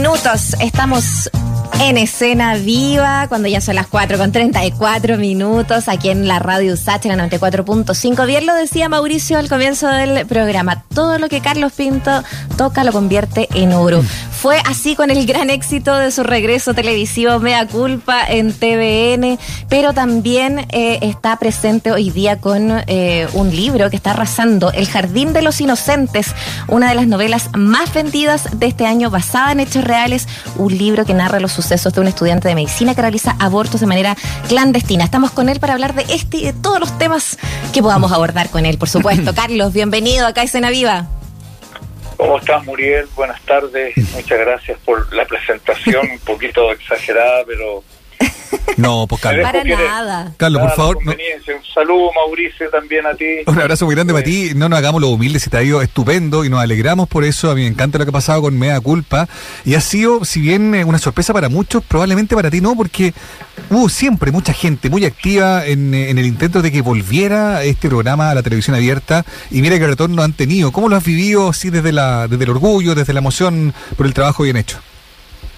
minutos. Estamos en escena viva, cuando ya son las 4 con 34 minutos, aquí en la radio USACH, en la 94.5. Bien lo decía Mauricio al comienzo del programa, todo lo que Carlos Pinto toca lo convierte en oro. Fue así con el gran éxito de su regreso televisivo Mea Culpa en TVN, pero también eh, está presente hoy día con eh, un libro que está arrasando, El Jardín de los Inocentes, una de las novelas más vendidas de este año, basada en hechos reales, un libro que narra los sucesos de un estudiante de medicina que realiza abortos de manera clandestina. Estamos con él para hablar de este y de todos los temas que podamos abordar con él, por supuesto. Carlos, bienvenido acá a Escena Viva. ¿Cómo estás, Muriel? Buenas tardes. Muchas gracias por la presentación, un poquito exagerada, pero no, pues Carlos. Para nada. Carlos, por favor. Un saludo, Mauricio, también a ti. Un abrazo muy grande para ti. No nos hagamos lo humildes, se te ha ido estupendo y nos alegramos por eso. A mí me encanta lo que ha pasado con Mea Culpa. Y ha sido, si bien eh, una sorpresa para muchos, probablemente para ti no, porque hubo siempre mucha gente muy activa en, eh, en el intento de que volviera este programa a la televisión abierta. Y mira qué retorno han tenido. ¿Cómo lo has vivido así desde, la, desde el orgullo, desde la emoción por el trabajo bien hecho?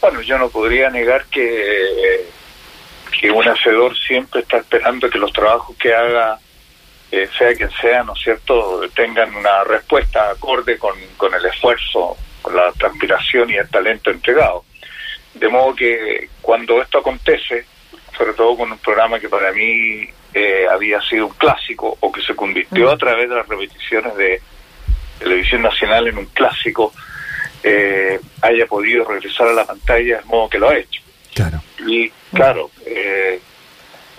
Bueno, yo no podría negar que que un hacedor siempre está esperando que los trabajos que haga, eh, sea quien sea, ¿no es cierto?, tengan una respuesta acorde con, con el esfuerzo, con la transpiración y el talento entregado. De modo que cuando esto acontece, sobre todo con un programa que para mí eh, había sido un clásico o que se convirtió a través de las repeticiones de televisión nacional en un clásico, eh, haya podido regresar a la pantalla de modo que lo ha hecho. Claro. Y claro, eh,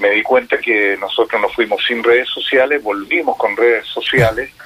me di cuenta que nosotros nos fuimos sin redes sociales, volvimos con redes sociales.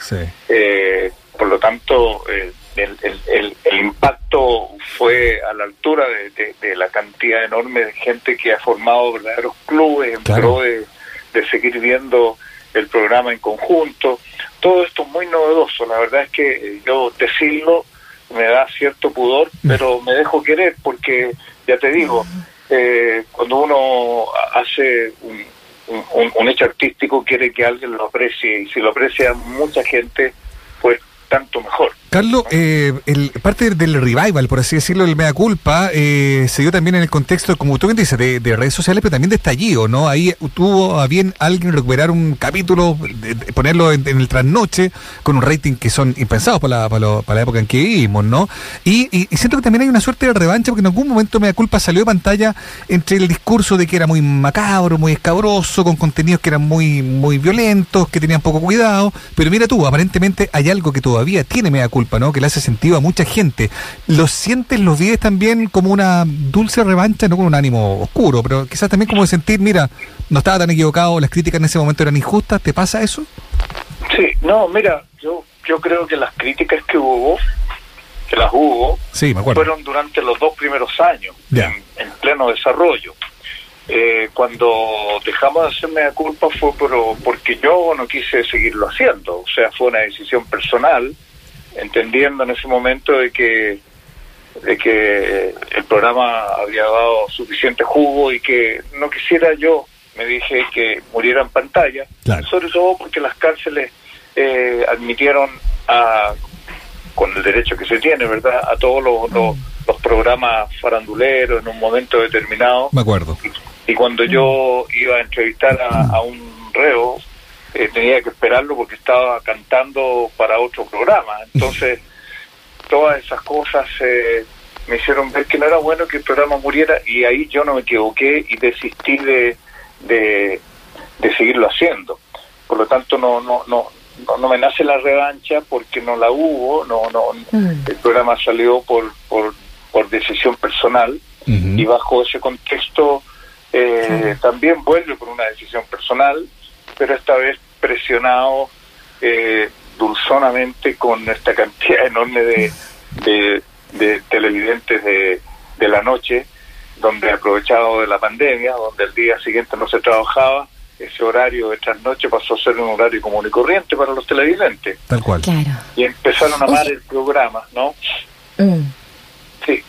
Eh, por lo tanto, eh, el, el, el, impacto fue a la altura de, la cantidad enorme de gente que ha formado verdaderos clubes en pro de, de seguir viendo el programa en conjunto. Todo esto es muy novedoso. La verdad es que yo decirlo me da cierto pudor, mm. pero me dejo querer porque, ya te digo, eh, cuando uno hace un, un, hecho artístico quiere que alguien lo aprecie y si lo aprecia mucha gente, pues tanto mejor. Carlos, eh, el, parte del revival, por así decirlo, el mea culpa, eh, se dio también en el contexto, como tú bien dices, de, redes sociales, pero también de estallido, ¿no? Ahí tuvo a bien alguien recuperar un capítulo, ponerlo en, el trasnoche, con un rating que son impensados para la, para, la época en que vivimos, ¿no? Y, y, siento que también hay una suerte de revancha, porque en algún momento mea culpa salió de pantalla entre el discurso de que era muy macabro, muy escabroso, con contenidos que eran muy, muy violentos, que tenían poco cuidado, pero mira tú, aparentemente hay algo que todavía tiene mea culpa ¿no? Que le hace sentido a mucha gente. ¿Lo sientes, los vives también como una dulce revancha, no con un ánimo oscuro, pero quizás también como de sentir, mira, no estaba tan equivocado, las críticas en ese momento eran injustas, ¿te pasa eso? Sí, no, mira, yo, yo creo que las críticas que hubo, que las hubo, fueron durante los dos primeros años, en, pleno desarrollo. Eh, cuando dejamos de hacerme la culpa fue porque yo no quise seguirlo haciendo, o sea, fue una decisión personal entendiendo en ese momento de que de que el programa había dado suficiente jugo y que no quisiera yo, me dije, que muriera en pantalla, sobre todo porque las cárceles eh, admitieron a, con el derecho que se tiene, ¿verdad?, a todos los, los, programas faranduleros en un momento determinado. Me acuerdo. Y, cuando yo iba a entrevistar a un reo, eh, tenía que esperarlo porque estaba cantando para otro programa. Entonces, todas esas cosas eh, me hicieron ver que no era bueno que el programa muriera y ahí yo no me equivoqué y desistí de, de, seguirlo haciendo. Por lo tanto, no, no, no, no, me nace la revancha porque no la hubo, no, no, mm. el programa salió por, por, por decisión personal y bajo ese contexto eh, también vuelve por una decisión personal pero esta vez presionado eh, dulzonamente con esta cantidad enorme de, de, televidentes de, de la noche, donde aprovechado de la pandemia, donde el día siguiente no se trabajaba, ese horario de trasnoche pasó a ser un horario común y corriente para los televidentes. Tal cual. Y empezaron a amar el programa, ¿no? Mm. Sí.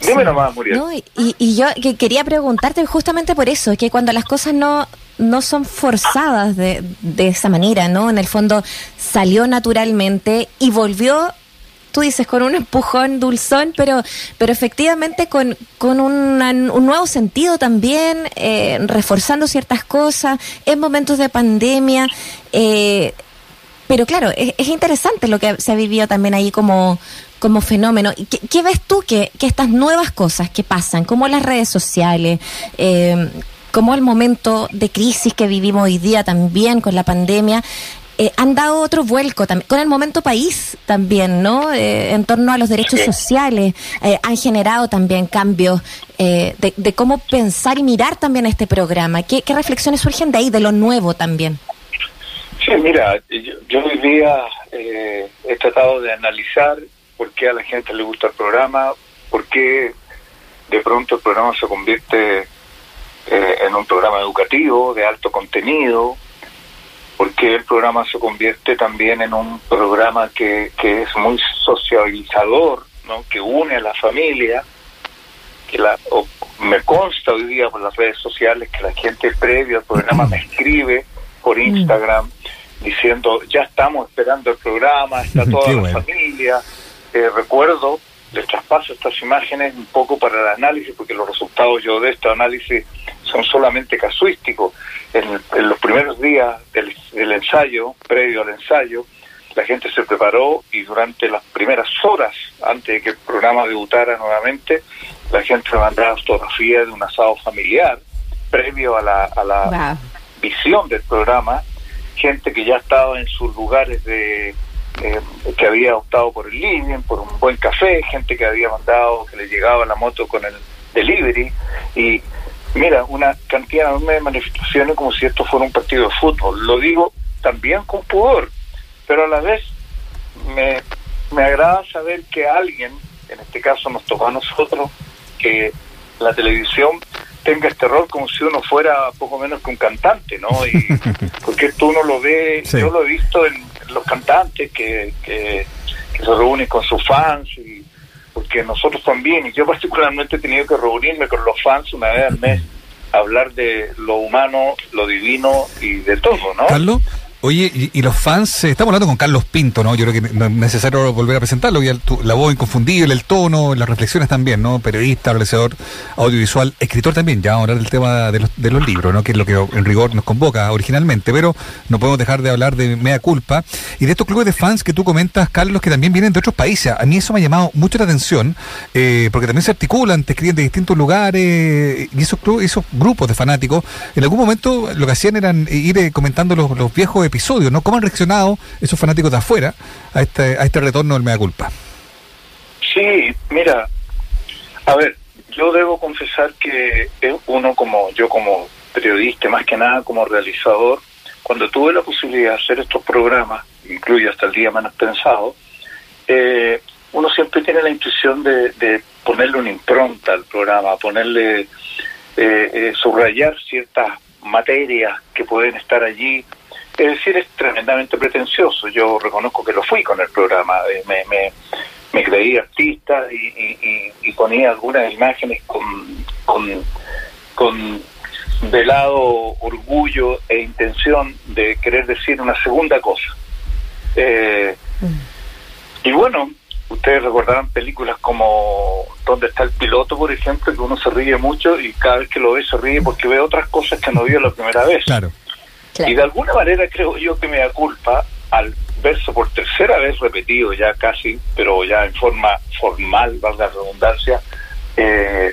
Dime nomás, Muriel. y, y, yo que quería preguntarte justamente por eso, que cuando las cosas no, no son forzadas de, de esa manera, ¿no? En el fondo salió naturalmente y volvió tú dices, con un empujón dulzón, pero, pero efectivamente con, con un nuevo sentido también, eh, reforzando ciertas cosas en momentos de pandemia. Eh, pero claro, es, interesante lo que se ha vivido también ahí como, como fenómeno. ¿Qué, ¿Qué, ves tú que, que, estas nuevas cosas que pasan, como las redes sociales, eh, como el momento de crisis que vivimos hoy día también con la pandemia, eh, han dado otro vuelco también, con el momento país también, ¿no? Eh, en torno a los derechos sociales, eh, han generado también cambios de, cómo pensar y mirar también este programa. ¿Qué, reflexiones surgen de ahí, de lo nuevo también? Sí, mira, yo, hoy día he tratado de analizar por qué a la gente le gusta el programa, por qué de pronto el programa se convierte en un programa educativo de alto contenido, porque el programa se convierte también en un programa que, que es muy socializador, ¿no? que une a la familia, que la, me consta hoy día por las redes sociales que la gente previo al programa me escribe por mm. Instagram diciendo ya estamos esperando el programa, está toda la familia. Eh, recuerdo, les traspaso estas imágenes un poco para el análisis, porque los resultados yo de este análisis son solamente casuísticos. En, los primeros días del, ensayo, previo al ensayo, la gente se preparó y durante las primeras horas, antes de que el programa debutara nuevamente, la gente mandaba fotografías de un asado familiar, previo a la, a la visión del programa, gente que ya estaba en sus lugares de eh, que había optado por el living, por un buen café, gente que había mandado, que le llegaba la moto con el delivery y Mira, una cantidad enorme de manifestaciones como si esto fuera un partido de fútbol. Lo digo también con pudor, pero a la vez me, me agrada saber que alguien, en este caso nos tocó a nosotros, que la televisión tenga este rol como si uno fuera poco menos que un cantante, ¿no? Y porque esto uno lo ve, yo lo he visto en, los cantantes que, que, que, se reúnen con sus fans y porque nosotros también, y yo particularmente he tenido que reunirme con los fans una vez al mes, hablar de lo humano, lo divino y de todo, ¿no? Carlos, Oye, y, los fans, eh, estamos hablando con Carlos Pinto, ¿no? Yo creo que no es necesario volver a presentarlo, ya la voz inconfundible, el tono, las reflexiones también, ¿no? Periodista, realizador audiovisual, escritor también, ya vamos a hablar del tema de los, de los libros, ¿no? Que es lo que en rigor nos convoca originalmente, pero no podemos dejar de hablar de Mea Culpa y de estos clubes de fans que tú comentas, Carlos, que también vienen de otros países. A mí eso me ha llamado mucho la atención, eh, porque también se articulan, te escriben de distintos lugares, y esos, esos grupos de fanáticos, en algún momento lo que hacían eran ir eh, comentando los viejos episodio, ¿no? ¿Cómo han reaccionado esos fanáticos de afuera a este, a este retorno del Mea Culpa? Sí, mira, a ver, yo debo confesar que uno como yo como periodista, más que nada como realizador, cuando tuve la posibilidad de hacer estos programas, incluye hasta el día menos pensado, eh, uno siempre tiene la intuición de, ponerle una impronta al programa, ponerle, eh, eh, subrayar ciertas materias que pueden estar allí es decir, es tremendamente pretencioso. Yo reconozco que lo fui con el programa. Eh, me, me, creí artista y, ponía algunas imágenes con, con, con velado orgullo e intención de querer decir una segunda cosa. Eh, y bueno, ustedes recordarán películas como Donde está el piloto, por ejemplo, que uno se ríe mucho y cada vez que lo ve se ríe porque ve otras cosas que no vio la primera vez. Claro. Y de alguna manera creo yo que me da culpa al verso por tercera vez repetido ya casi, pero ya en forma formal, valga la redundancia, eh,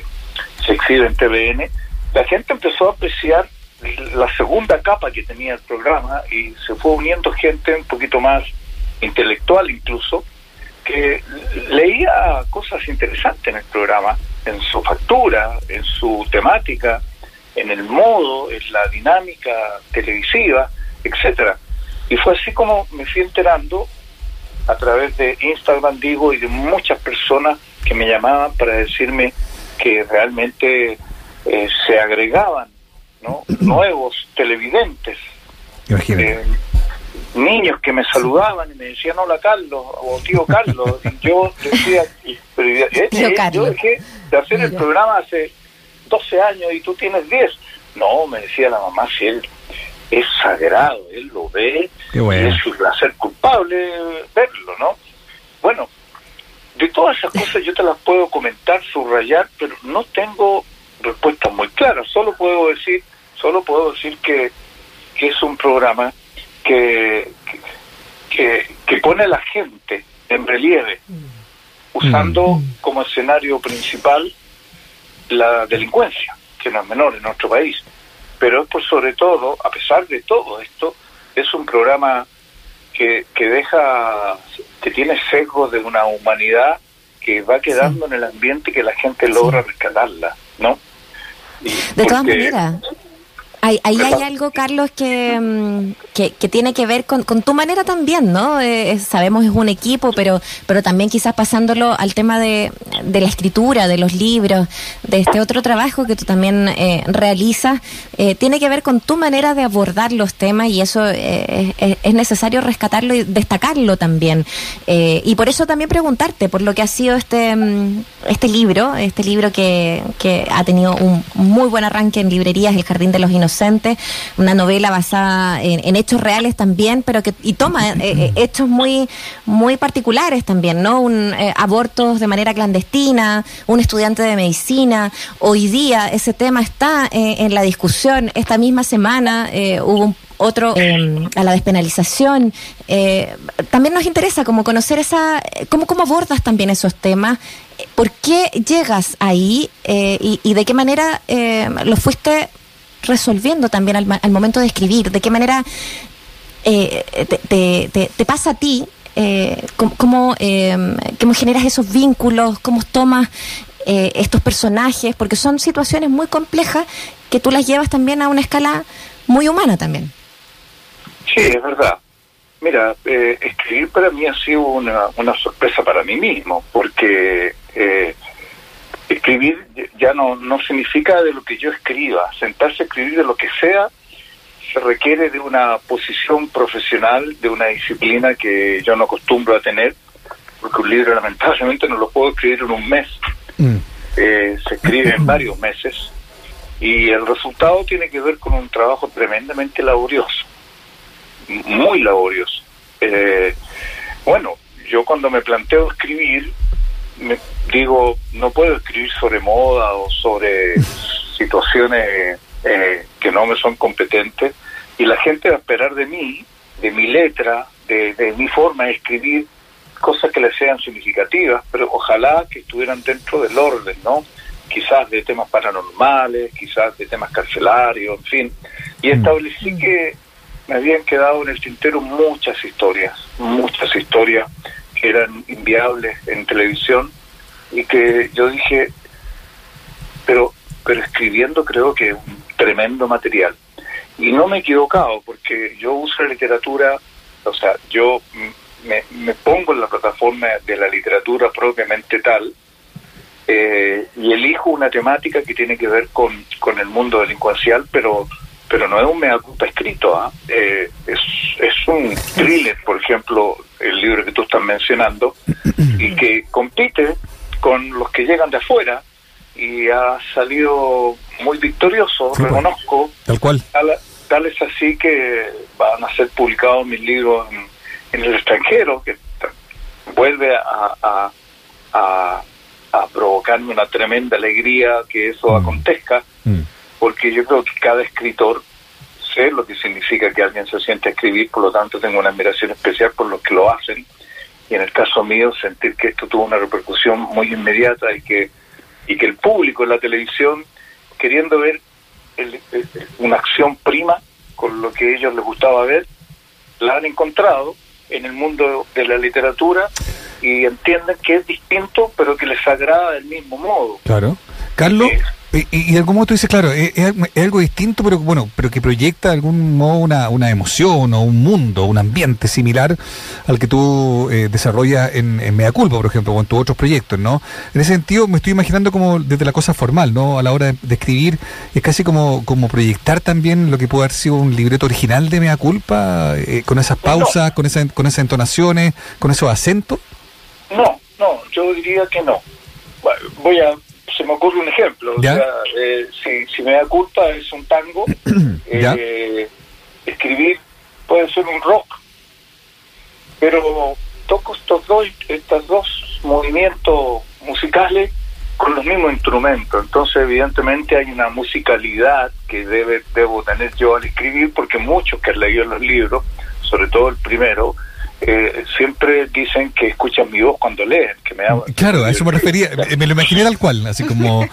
se exhibe en TVN, la gente empezó a apreciar la segunda capa que tenía el programa y se fue uniendo gente un poquito más intelectual incluso, que leía cosas interesantes en el programa, en su factura, en su temática, en el modo, en la dinámica televisiva, etcétera. Y fue así como me fui enterando a través de Instagram, digo, y de muchas personas que me llamaban para decirme que realmente eh, se agregaban ¿no? nuevos televidentes, eh, niños que me saludaban y me decían hola Carlos o tío Carlos. y yo decía, eh, yo dejé de hacer el programa hace 12 años y tú tienes 10. No, me decía la mamá, si él es sagrado, él lo ve, y es su placer culpable verlo, ¿no? Bueno, de todas esas cosas yo te las puedo comentar, subrayar, pero no tengo respuestas muy claras. Solo puedo decir, solo puedo decir que, que es un programa que, que, que pone a la gente en relieve, usando Mm. como escenario principal la delincuencia, que no es menor en nuestro país. Pero es por sobre todo, a pesar de todo esto, es un programa que, que deja, que tiene sesgos de una humanidad que va quedando en el ambiente y que la gente logra rescatarla, ¿no? Y De todas maneras. Ahí, ahí hay algo, Carlos, que, mm, que, que tiene que ver con, con tu manera también, ¿no? Eh, sabemos es un equipo, pero, pero también quizás pasándolo al tema de, de la escritura, de los libros, de este otro trabajo que tú también eh, realizas, eh, tiene que ver con tu manera de abordar los temas y eso eh, es, es necesario rescatarlo y destacarlo también. Eh, y por eso también preguntarte por lo que ha sido este, mm, este libro, este libro que, que ha tenido un muy buen arranque en librerías, El Jardín de los Inocentes, una novela basada en, en hechos reales también, pero que y toma eh, eh, hechos muy muy particulares también, ¿no? Un eh, abortos de manera clandestina, un estudiante de medicina. Hoy día ese tema está eh, en la discusión. Esta misma semana hubo un otro a la despenalización. Eh, también nos interesa como conocer esa, cómo, cómo abordas también esos temas, por qué llegas ahí y, y de qué manera lo fuiste resolviendo también al, al momento de escribir, de qué manera eh, te, te- pasa a ti, eh, cómo, cómo, eh, cómo generas esos vínculos, cómo tomas eh, estos personajes, porque son situaciones muy complejas que tú las llevas también a una escala muy humana también. Sí, es verdad. Mira, eh, escribir para mí ha sido una, una sorpresa para mí mismo, porque eh, escribir ya no, no significa de lo que yo escriba. Sentarse a escribir de lo que sea se requiere de una posición profesional, de una disciplina que yo no acostumbro a tener, porque un libro lamentablemente no lo puedo escribir en un mes. Mm. Eh, se escribe en varios meses y el resultado tiene que ver con un trabajo tremendamente laborioso, muy laborioso. Eh, bueno, yo cuando me planteo escribir, me digo, no puedo escribir sobre moda o sobre situaciones eh, que no me son competentes y la gente va a esperar de mí, de mi letra, de, de mi forma de escribir, cosas que les sean significativas, pero ojalá que estuvieran dentro del orden, ¿no? Quizás de temas paranormales, quizás de temas carcelarios, en fin. Y Mm. establecí que me habían quedado en el tintero muchas historias, muchas historias que eran inviables en televisión y que yo dije, pero, pero escribiendo creo que es un tremendo material. Y no me he equivocado, porque yo uso la literatura, o sea, yo me, me pongo en la plataforma de la literatura propiamente tal, eh, y elijo una temática que tiene que ver con, con el mundo delincuencial, pero pero no es un mea culpa escrito, ¿ah? Eh, es, es un thriller, por ejemplo, el libro que tú estás mencionando, y que compite con los que llegan de afuera y ha salido muy victorioso, Sí, reconozco, Tal cual. tal, tal es así que van a ser publicados mis libros en, en el extranjero, que vuelve a, a, a, a provocarme una tremenda alegría que eso Mm. acontezca, Mm. porque yo creo que cada escritor sé lo que significa que alguien se siente a escribir, por lo tanto tengo una admiración especial por los que lo hacen, y en el caso mío sentir que esto tuvo una repercusión muy inmediata y que y que el público en la televisión queriendo ver el- el- una acción prima con lo que a ellos les gustaba ver la han encontrado en el mundo de la literatura y entienden que es distinto pero que les agrada del mismo modo Claro. Carlos, Sí. y, y de algún modo tú dices, claro, es, es- algo distinto, pero bueno, pero que proyecta de algún modo una, una emoción o un mundo, un ambiente similar al que tú eh, desarrollas en, en Mea Culpa, por ejemplo, o en tus otros proyectos, ¿no? En ese sentido me estoy imaginando como desde la cosa formal, ¿no? A la hora de, de escribir, es casi como, como proyectar también lo que puede haber sido un libreto original de Mea Culpa, eh, con esas pausas, con, esa, con esas entonaciones, con esos acentos. no no yo diría que no voy a se me ocurre un ejemplo o sea, eh, si, si me da culpa es un tango eh, escribir puede ser un rock pero toco estos dos estas dos movimientos musicales con los mismos instrumentos. Entonces, evidentemente, hay una musicalidad que debe, debo tener yo al escribir, porque muchos que han leído los libros, sobre todo el primero, eh, siempre dicen que escuchan mi voz cuando leen, que me Claro, a eso me refería, me lo imaginé tal cual, así como,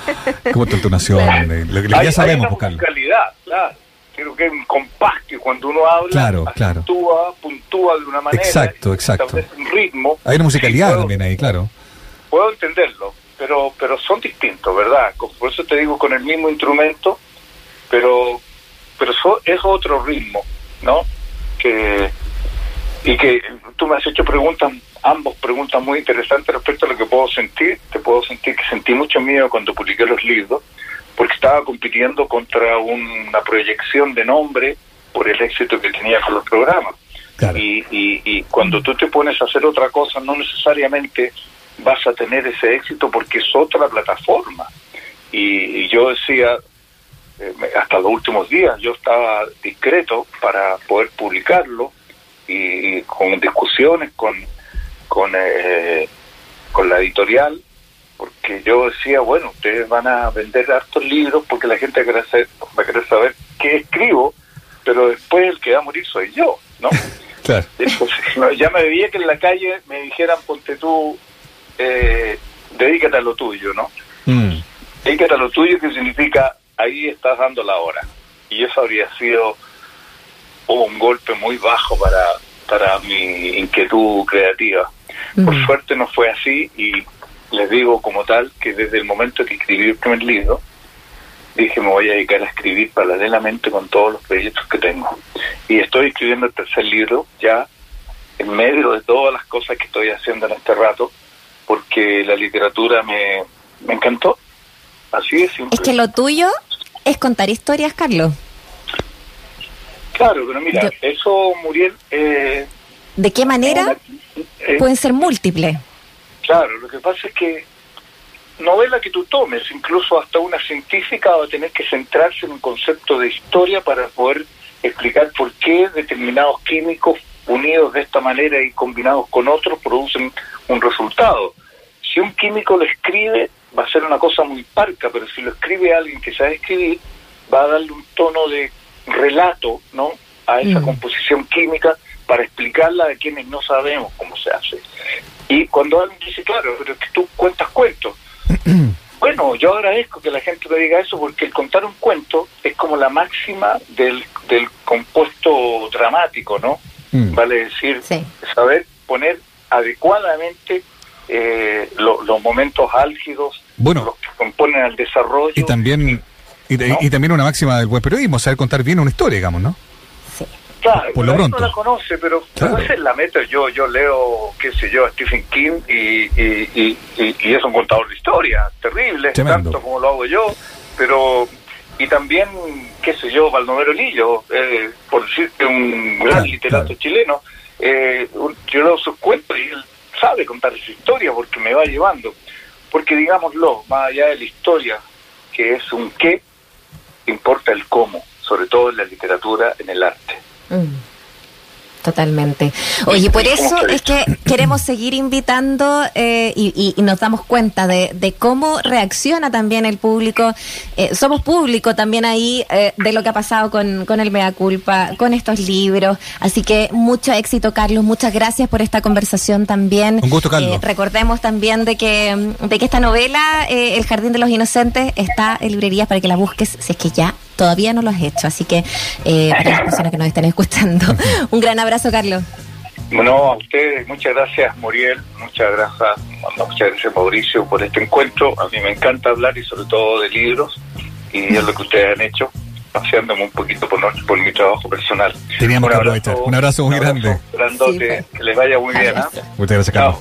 como tu entonación, eh, lo, que ya sabemos, hay una musicalidad, claro. Creo que es un compás que cuando uno habla, claro, claro. Puntúa, puntúa de una manera. Exacto, exacto. Un ritmo. Hay una musicalidad también ahí, claro. Puedo entenderlo, pero pero son distintos, ¿verdad? Por eso te digo con el mismo instrumento, pero pero es otro ritmo, ¿no? Que y que tú me has hecho preguntas, ambos preguntas muy interesantes respecto a lo que puedo sentir. Te puedo sentir que sentí mucho miedo cuando publiqué los libros, porque estaba compitiendo contra una proyección de nombre por el éxito que tenía con los programas. Y, y, y cuando tú te pones a hacer otra cosa, no necesariamente vas a tener ese éxito porque es otra plataforma. Y, yo decía, eh, hasta los últimos días, yo estaba discreto para poder publicarlo y, con discusiones con, con, eh, con la editorial, porque yo decía, bueno, ustedes van a vender hartos libros porque la gente va a querer saber qué escribo, pero después el que va a morir soy yo, ¿no? Claro. ya me veía que en la calle me dijeran, ponte tú, eh, dedícate a lo tuyo, ¿no? Mm. Dedícate a lo tuyo, que significa ahí estás dando la hora. Y eso habría sido un golpe muy bajo para, para mi inquietud creativa. Por suerte no fue así y les digo como tal que desde el momento que escribí el primer libro, dije me voy a dedicar a escribir paralelamente con todos los proyectos que tengo. Y estoy escribiendo el tercer libro ya en medio de todas las cosas que estoy haciendo en este rato, porque la literatura me, me encantó. Así es. Es que lo tuyo es contar historias, Carlos. Claro, pero mira, eso, Muriel... Eh, ¿De qué manera eh, pueden ser múltiples? Claro, lo que pasa es que novela que tú tomes, incluso hasta una científica, va a tener que centrarse en un concepto de historia para poder explicar por qué determinados químicos unidos de esta manera y combinados con otros producen un resultado. Si un químico lo escribe, va a ser una cosa muy parca, pero si lo escribe alguien que sabe escribir, va a darle un tono de relato, ¿no? A esa mm. composición química para explicarla a quienes no sabemos cómo se hace. Y cuando alguien dice, claro, pero es que tú cuentas cuentos. bueno, yo agradezco que la gente me diga eso porque el contar un cuento es como la máxima del, del compuesto dramático, ¿no? Mm. Vale decir, saber poner adecuadamente eh, los momentos álgidos, bueno, los que componen el desarrollo. Y también y, también una máxima del buen periodismo, saber contar bien una historia, digamos, ¿no? Sí. Claro, por lo pronto. no la conoce, pero claro. esa es la meta. Yo yo leo, qué sé yo, a Stephen King y, y, y, es un contador de historia, terrible, tanto como lo hago yo, pero y también, qué sé yo, Baldomero Lillo, eh, por decirte un gran literato chileno, eh, yo leo sus cuentos y él sabe contar esa historia porque me va llevando. Porque digámoslo, más allá de la historia, que es un qué, importa el cómo, sobre todo en la literatura, en el arte. Mm. Totalmente. Oye, por eso es que queremos seguir invitando eh, y, nos damos cuenta de, cómo reacciona también el público. Eh, somos público también ahí eh, de lo que ha pasado con, con el Mea Culpa, con estos libros. Así que mucho éxito, Carlos. Muchas gracias por esta conversación también. Un gusto, Carlos. recordemos también de que, de que esta novela, El Jardín de los Inocentes, está en librerías para que la busques si es que ya todavía no lo has hecho. Así que eh, para las personas que nos estén escuchando, un gran abrazo, Carlos. Bueno, a ustedes, muchas gracias, Muriel, muchas gracias, muchas gracias, Mauricio, por este encuentro. A mí me encanta hablar y sobre todo de libros, y es lo que ustedes han hecho, paseándome un poquito por, por mi trabajo personal. Teníamos un que aprovechar. Un abrazo muy grande. Grandote, que les vaya muy bien. ¿ah? Muchas gracias, Carlos.